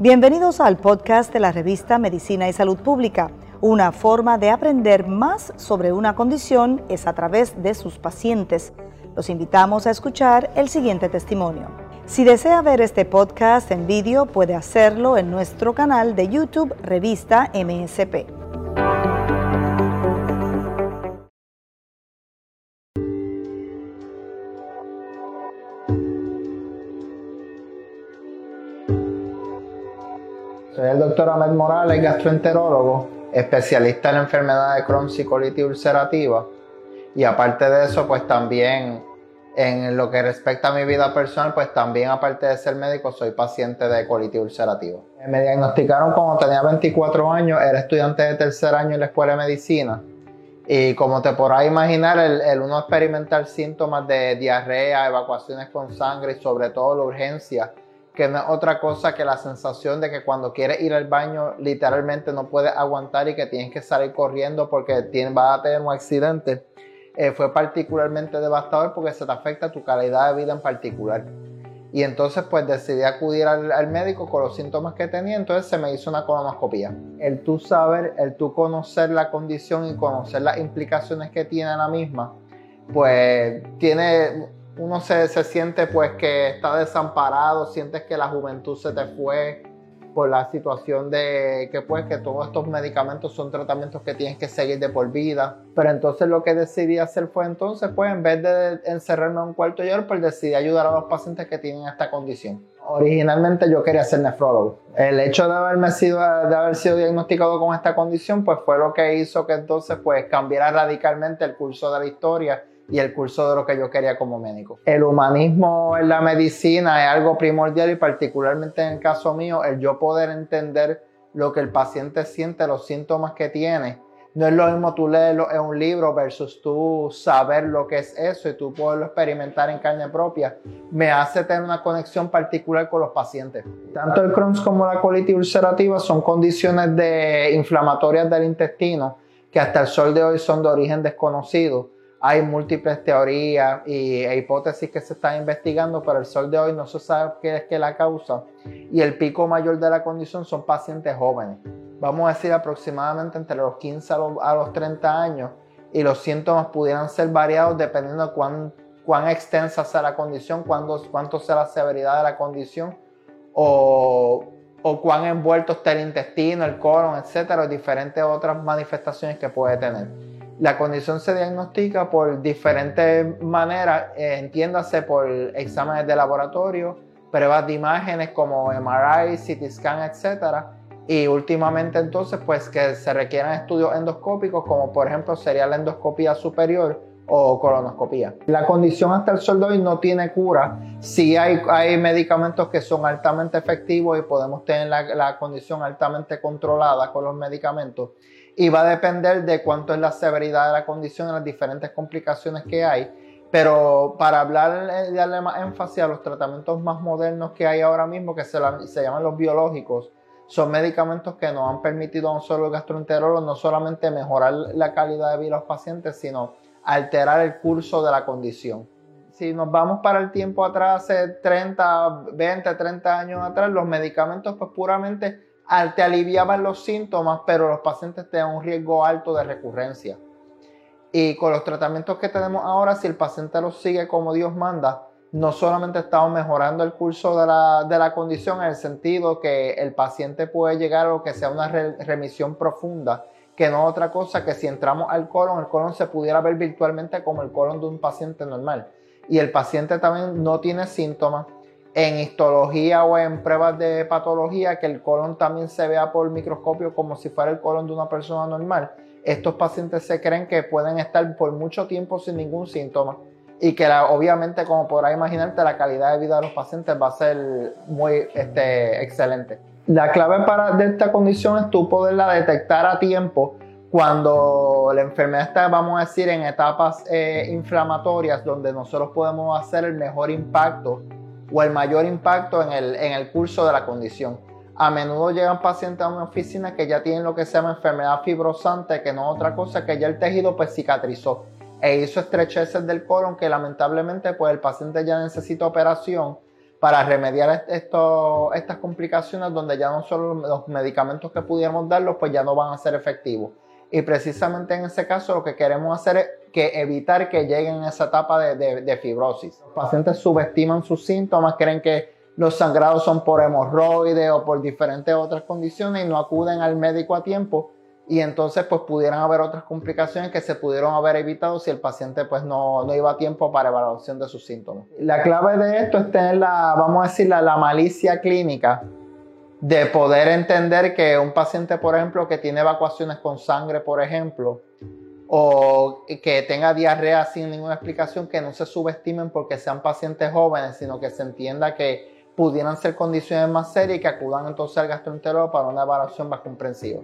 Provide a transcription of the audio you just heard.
Bienvenidos al podcast de la revista Medicina y Salud Pública. Una forma de aprender más sobre una condición es a través de sus pacientes. Los invitamos a escuchar el siguiente testimonio. Si desea ver este podcast en vídeo, puede hacerlo en nuestro canal de YouTube Revista MSP. Doctor Ahmed Morales, gastroenterólogo, especialista en la enfermedad de Crohn y colitis ulcerativa. Y aparte de eso, pues también en lo que respecta a mi vida personal, pues también aparte de ser médico, soy paciente de colitis ulcerativa. Me diagnosticaron cuando tenía 24 años, era estudiante de tercer año en la escuela de medicina. Y como te podrás imaginar, el, el uno experimentar síntomas de diarrea, evacuaciones con sangre y sobre todo la urgencia que no es otra cosa que la sensación de que cuando quieres ir al baño literalmente no puedes aguantar y que tienes que salir corriendo porque tienes, vas a tener un accidente, eh, fue particularmente devastador porque se te afecta tu calidad de vida en particular. Y entonces pues decidí acudir al, médico con los síntomas que tenía, entonces se me hizo una colonoscopia. El tú saber, el tú conocer la condición y conocer las implicaciones que tiene la misma, pues tiene uno se, siente pues que está desamparado, sientes que la juventud se te fue por la situación de que pues que todos estos medicamentos son tratamientos que tienes que seguir de por vida. Pero entonces lo que decidí hacer fue entonces pues en vez de encerrarme en un cuarto lloro, pues decidí ayudar a los pacientes que tienen esta condición. Originalmente yo quería ser nefrólogo. El hecho de haberme sido de haber sido diagnosticado con esta condición pues fue lo que hizo que entonces pues cambiara radicalmente el curso de la historia y el curso de lo que yo quería como médico. El humanismo en la medicina es algo primordial y particularmente en el caso mío, el yo poder entender lo que el paciente siente, los síntomas que tiene. No es lo mismo tú leerlo en un libro versus tú saber lo que es eso y tú poderlo experimentar en carne propia. Me hace tener una conexión particular con los pacientes. Tanto el Crohn's como la colitis ulcerativa son condiciones de inflamatorias del intestino que hasta el sol de hoy son de origen desconocido hay múltiples teorías y, e hipótesis que se están investigando, pero el sol de hoy no se sabe qué es que la causa. Y el pico mayor de la condición son pacientes jóvenes. Vamos a decir aproximadamente entre los 15 a los, 30 años. Y los síntomas pudieran ser variados dependiendo de cuán, cuán extensa sea la condición, cuánto, cuánto sea la severidad de la condición o, o cuán envuelto está el intestino, el colon, etcétera, diferentes otras manifestaciones que puede tener. La condición se diagnostica por diferentes maneras, eh, entiéndase por exámenes de laboratorio, pruebas de imágenes como MRI, CT scan, etc. Y últimamente entonces pues que se requieran estudios endoscópicos como por ejemplo sería la endoscopía superior o colonoscopía. La condición hasta el sol hoy no tiene cura. Sí hay, medicamentos que son altamente efectivos y podemos tener la condición altamente controlada con los medicamentos y va a depender de cuánto es la severidad de la condición y las diferentes complicaciones que hay. Pero para hablar y darle más énfasis a los tratamientos más modernos que hay ahora mismo, que se, llaman los biológicos, son medicamentos que nos han permitido a un solo gastroenterólogo no solamente mejorar la calidad de vida de los pacientes, sino alterar el curso de la condición. Si nos vamos para el tiempo atrás, hace 30, 20, 30 años atrás, los medicamentos pues puramente te aliviaban los síntomas, pero los pacientes tenían un riesgo alto de recurrencia. Y con los tratamientos que tenemos ahora, si el paciente los sigue como Dios manda, no solamente estamos mejorando el curso de la, de la condición en el sentido que el paciente puede llegar a lo que sea una remisión profunda, que no otra cosa que si entramos al colon, el colon se pudiera ver virtualmente como el colon de un paciente normal. Y el paciente también no tiene síntomas, en histología o en pruebas de patología que el colon también se vea por microscopio como si fuera el colon de una persona normal. Estos pacientes se creen que pueden estar por mucho tiempo sin ningún síntoma y que obviamente como podrás imaginarte la calidad de vida de los pacientes va a ser muy este, excelente. La clave para de esta condición es tú poderla detectar a tiempo cuando la enfermedad está, vamos a decir, en etapas eh, inflamatorias donde nosotros podemos hacer el mejor impacto o el mayor impacto en el, en el curso de la condición. A menudo llegan pacientes a una oficina que ya tienen lo que se llama enfermedad fibrosante, que no es otra cosa que ya el tejido pues cicatrizó. e hizo estrecheces del colon que lamentablemente pues el paciente ya necesita operación para remediar estas complicaciones donde ya no solo los medicamentos que pudiéramos darlos pues ya no van a ser efectivos. Y precisamente en ese caso lo que queremos hacer es que evitar que lleguen a esa etapa de, de fibrosis. Los pacientes subestiman sus síntomas, creen que los sangrados son por hemorroides o por diferentes otras condiciones y no acuden al médico a tiempo y entonces pues pudieran haber otras complicaciones que se pudieron haber evitado si el paciente pues no, no iba a tiempo para evaluación de sus síntomas. La clave de esto es tener la, vamos a decir, la, la malicia clínica de poder entender que un paciente, por ejemplo, que tiene evacuaciones con sangre, por ejemplo, o que tenga diarrea sin ninguna explicación, que no se subestimen porque sean pacientes jóvenes, sino que se entienda que pudieran ser condiciones más serias y que acudan entonces al gastroenterólogo para una evaluación más comprensiva.